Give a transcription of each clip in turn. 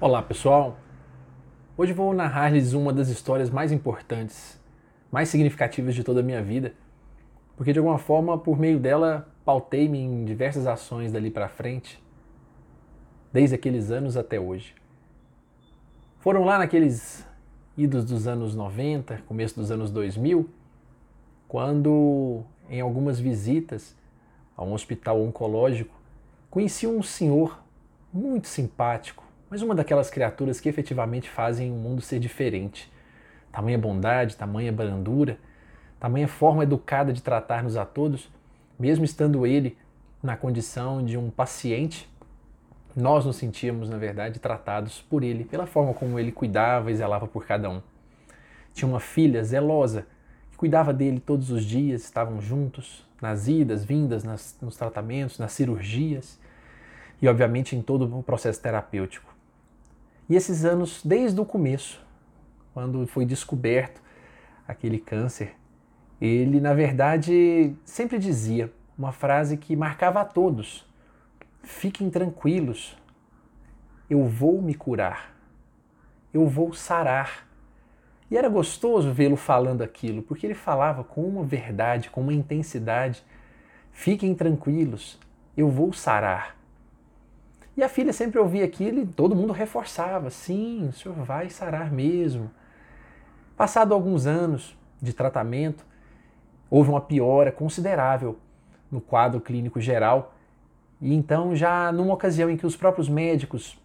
Olá pessoal! Hoje vou narrar-lhes uma das histórias mais importantes, mais significativas de toda a minha vida, porque de alguma forma, por meio dela, pautei-me em diversas ações dali para frente, desde aqueles anos até hoje. Foram lá naqueles idos dos anos 90, começo dos anos 2000, quando, em algumas visitas a um hospital oncológico, conheci um senhor muito simpático, mas uma daquelas criaturas que efetivamente fazem o mundo ser diferente. Tamanha bondade, tamanha brandura, tamanha forma educada de tratar-nos a todos, mesmo estando ele na condição de um paciente, nós nos sentíamos, na verdade, tratados por ele, pela forma como ele cuidava e zelava por cada um. Tinha uma filha zelosa, que cuidava dele todos os dias, estavam juntos, nas idas, vindas, nas, nos tratamentos, nas cirurgias e, obviamente, em todo o processo terapêutico. E esses anos, desde o começo, quando foi descoberto aquele câncer, ele, na verdade, sempre dizia uma frase que marcava a todos: Fiquem tranquilos, eu vou me curar, eu vou sarar. E era gostoso vê-lo falando aquilo, porque ele falava com uma verdade, com uma intensidade. Fiquem tranquilos, eu vou sarar. E a filha sempre ouvia aquilo e todo mundo reforçava: sim, o senhor vai sarar mesmo. Passado alguns anos de tratamento, houve uma piora considerável no quadro clínico geral. E então, já numa ocasião em que os próprios médicos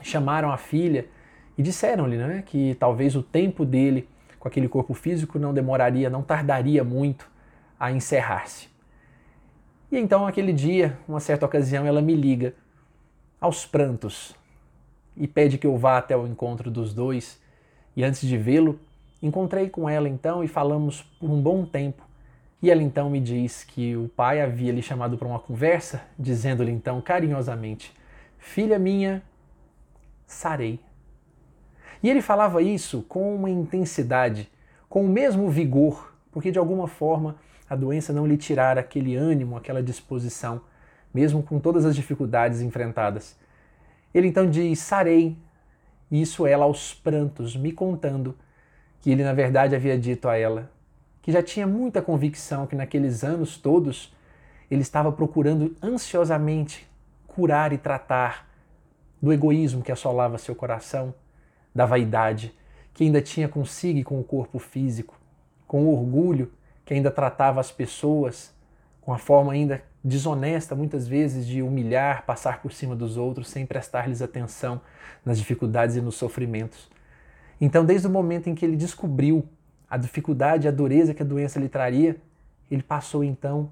chamaram a filha e disseram-lhe né, que talvez o tempo dele com aquele corpo físico não demoraria, não tardaria muito a encerrar-se. E então, aquele dia, uma certa ocasião, ela me liga aos prantos e pede que eu vá até o encontro dos dois. E antes de vê-lo, encontrei com ela então e falamos por um bom tempo. E ela então me diz que o pai havia lhe chamado para uma conversa, dizendo-lhe então carinhosamente: Filha minha, sarei. E ele falava isso com uma intensidade, com o mesmo vigor, porque de alguma forma a doença não lhe tirara aquele ânimo, aquela disposição mesmo com todas as dificuldades enfrentadas. Ele então diz: Sarei. Isso ela aos prantos, me contando que ele na verdade havia dito a ela que já tinha muita convicção que naqueles anos todos ele estava procurando ansiosamente curar e tratar do egoísmo que assolava seu coração, da vaidade que ainda tinha consigo com o corpo físico, com o orgulho que ainda tratava as pessoas com a forma ainda desonesta, muitas vezes, de humilhar, passar por cima dos outros sem prestar-lhes atenção nas dificuldades e nos sofrimentos. Então, desde o momento em que ele descobriu a dificuldade a dureza que a doença lhe traria, ele passou então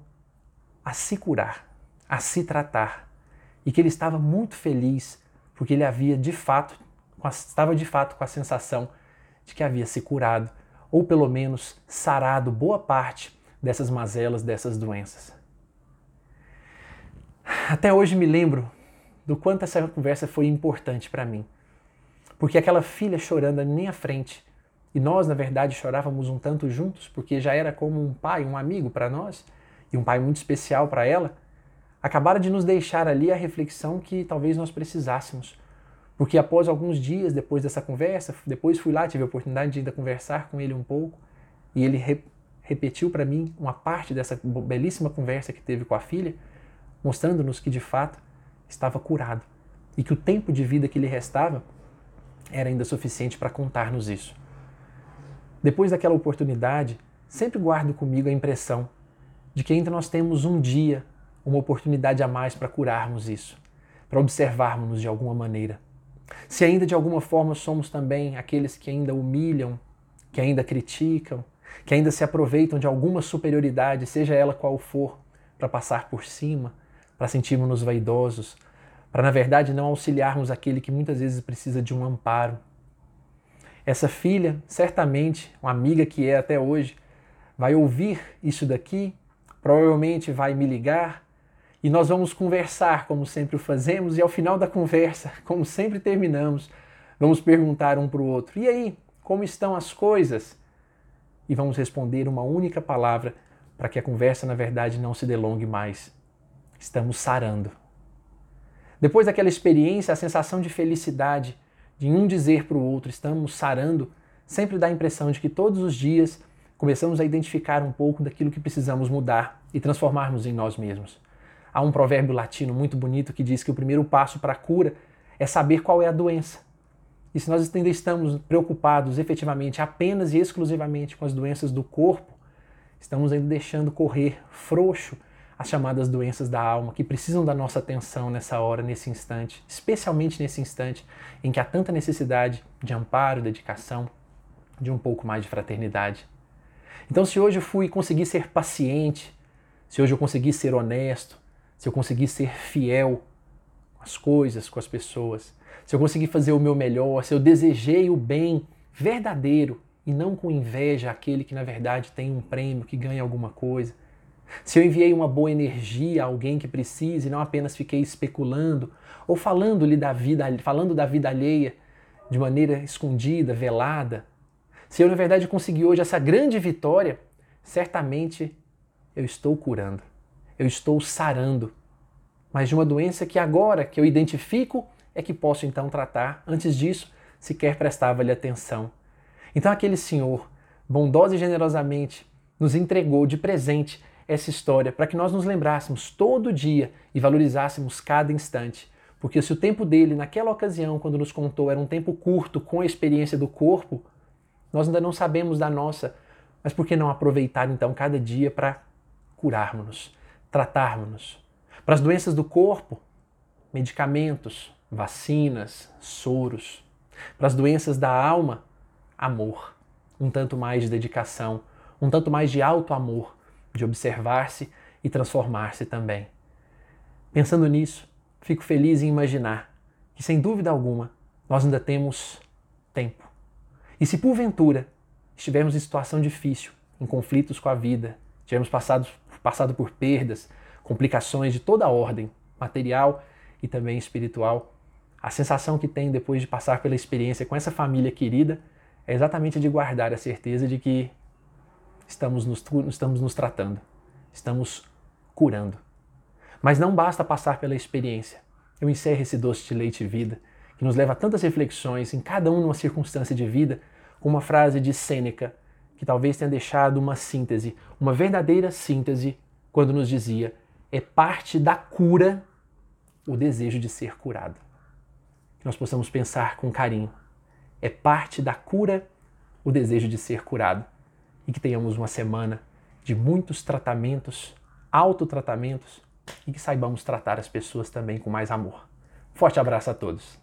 a se curar, a se tratar. E que ele estava muito feliz porque ele havia de fato, estava de fato com a sensação de que havia se curado, ou pelo menos sarado boa parte dessas mazelas, dessas doenças. Até hoje me lembro do quanto essa conversa foi importante para mim. Porque aquela filha chorando à minha frente, e nós, na verdade, chorávamos um tanto juntos, porque já era como um pai, um amigo para nós, e um pai muito especial para ela, acabaram de nos deixar ali a reflexão que talvez nós precisássemos. Porque após alguns dias depois dessa conversa, depois fui lá, tive a oportunidade de ainda conversar com ele um pouco, e ele re repetiu para mim uma parte dessa belíssima conversa que teve com a filha, mostrando-nos que de fato estava curado e que o tempo de vida que lhe restava era ainda suficiente para contar-nos isso. Depois daquela oportunidade, sempre guardo comigo a impressão de que ainda nós temos um dia, uma oportunidade a mais para curarmos isso, para observarmos de alguma maneira. Se ainda de alguma forma somos também aqueles que ainda humilham, que ainda criticam, que ainda se aproveitam de alguma superioridade, seja ela qual for, para passar por cima, para sentirmos-nos vaidosos, para na verdade não auxiliarmos aquele que muitas vezes precisa de um amparo. Essa filha, certamente, uma amiga que é até hoje, vai ouvir isso daqui, provavelmente vai me ligar e nós vamos conversar como sempre o fazemos e ao final da conversa, como sempre terminamos, vamos perguntar um para o outro: "E aí, como estão as coisas?" E vamos responder uma única palavra para que a conversa na verdade não se delongue mais estamos sarando. Depois daquela experiência, a sensação de felicidade, de um dizer para o outro, estamos sarando, sempre dá a impressão de que todos os dias começamos a identificar um pouco daquilo que precisamos mudar e transformarmos em nós mesmos. Há um provérbio latino muito bonito que diz que o primeiro passo para a cura é saber qual é a doença. E se nós ainda estamos preocupados efetivamente apenas e exclusivamente com as doenças do corpo, estamos ainda deixando correr frouxo as chamadas doenças da alma, que precisam da nossa atenção nessa hora, nesse instante, especialmente nesse instante em que há tanta necessidade de amparo, dedicação, de um pouco mais de fraternidade. Então, se hoje eu fui conseguir ser paciente, se hoje eu consegui ser honesto, se eu consegui ser fiel com as coisas, com as pessoas, se eu consegui fazer o meu melhor, se eu desejei o bem verdadeiro e não com inveja aquele que na verdade tem um prêmio, que ganha alguma coisa, se eu enviei uma boa energia a alguém que precisa e não apenas fiquei especulando ou falando-lhe da vida, falando da vida alheia de maneira escondida, velada, se eu, na verdade, consegui hoje essa grande vitória, certamente eu estou curando, eu estou sarando. Mas de uma doença que agora que eu identifico é que posso então tratar. Antes disso, sequer prestava-lhe atenção. Então aquele senhor, bondoso e generosamente, nos entregou de presente essa história para que nós nos lembrássemos todo dia e valorizássemos cada instante. Porque se o tempo dele, naquela ocasião, quando nos contou, era um tempo curto com a experiência do corpo, nós ainda não sabemos da nossa, mas por que não aproveitar então cada dia para curarmos-nos, tratarmos-nos? Para as doenças do corpo, medicamentos, vacinas, soros. Para as doenças da alma, amor, um tanto mais de dedicação, um tanto mais de alto amor, de observar-se e transformar-se também. Pensando nisso, fico feliz em imaginar que, sem dúvida alguma, nós ainda temos tempo e se porventura estivermos em situação difícil, em conflitos com a vida, tivermos passado, passado por perdas, complicações de toda a ordem, material e também espiritual, a sensação que tem depois de passar pela experiência com essa família querida é exatamente de guardar a certeza de que estamos nos, estamos nos tratando, estamos curando. Mas não basta passar pela experiência. Eu encerro esse doce de leite vida que nos leva a tantas reflexões em cada um numa circunstância de vida, com uma frase de Sêneca, que talvez tenha deixado uma síntese, uma verdadeira síntese, quando nos dizia: é parte da cura o desejo de ser curado. Que nós possamos pensar com carinho. É parte da cura o desejo de ser curado. E que tenhamos uma semana de muitos tratamentos, autotratamentos e que saibamos tratar as pessoas também com mais amor. Forte abraço a todos.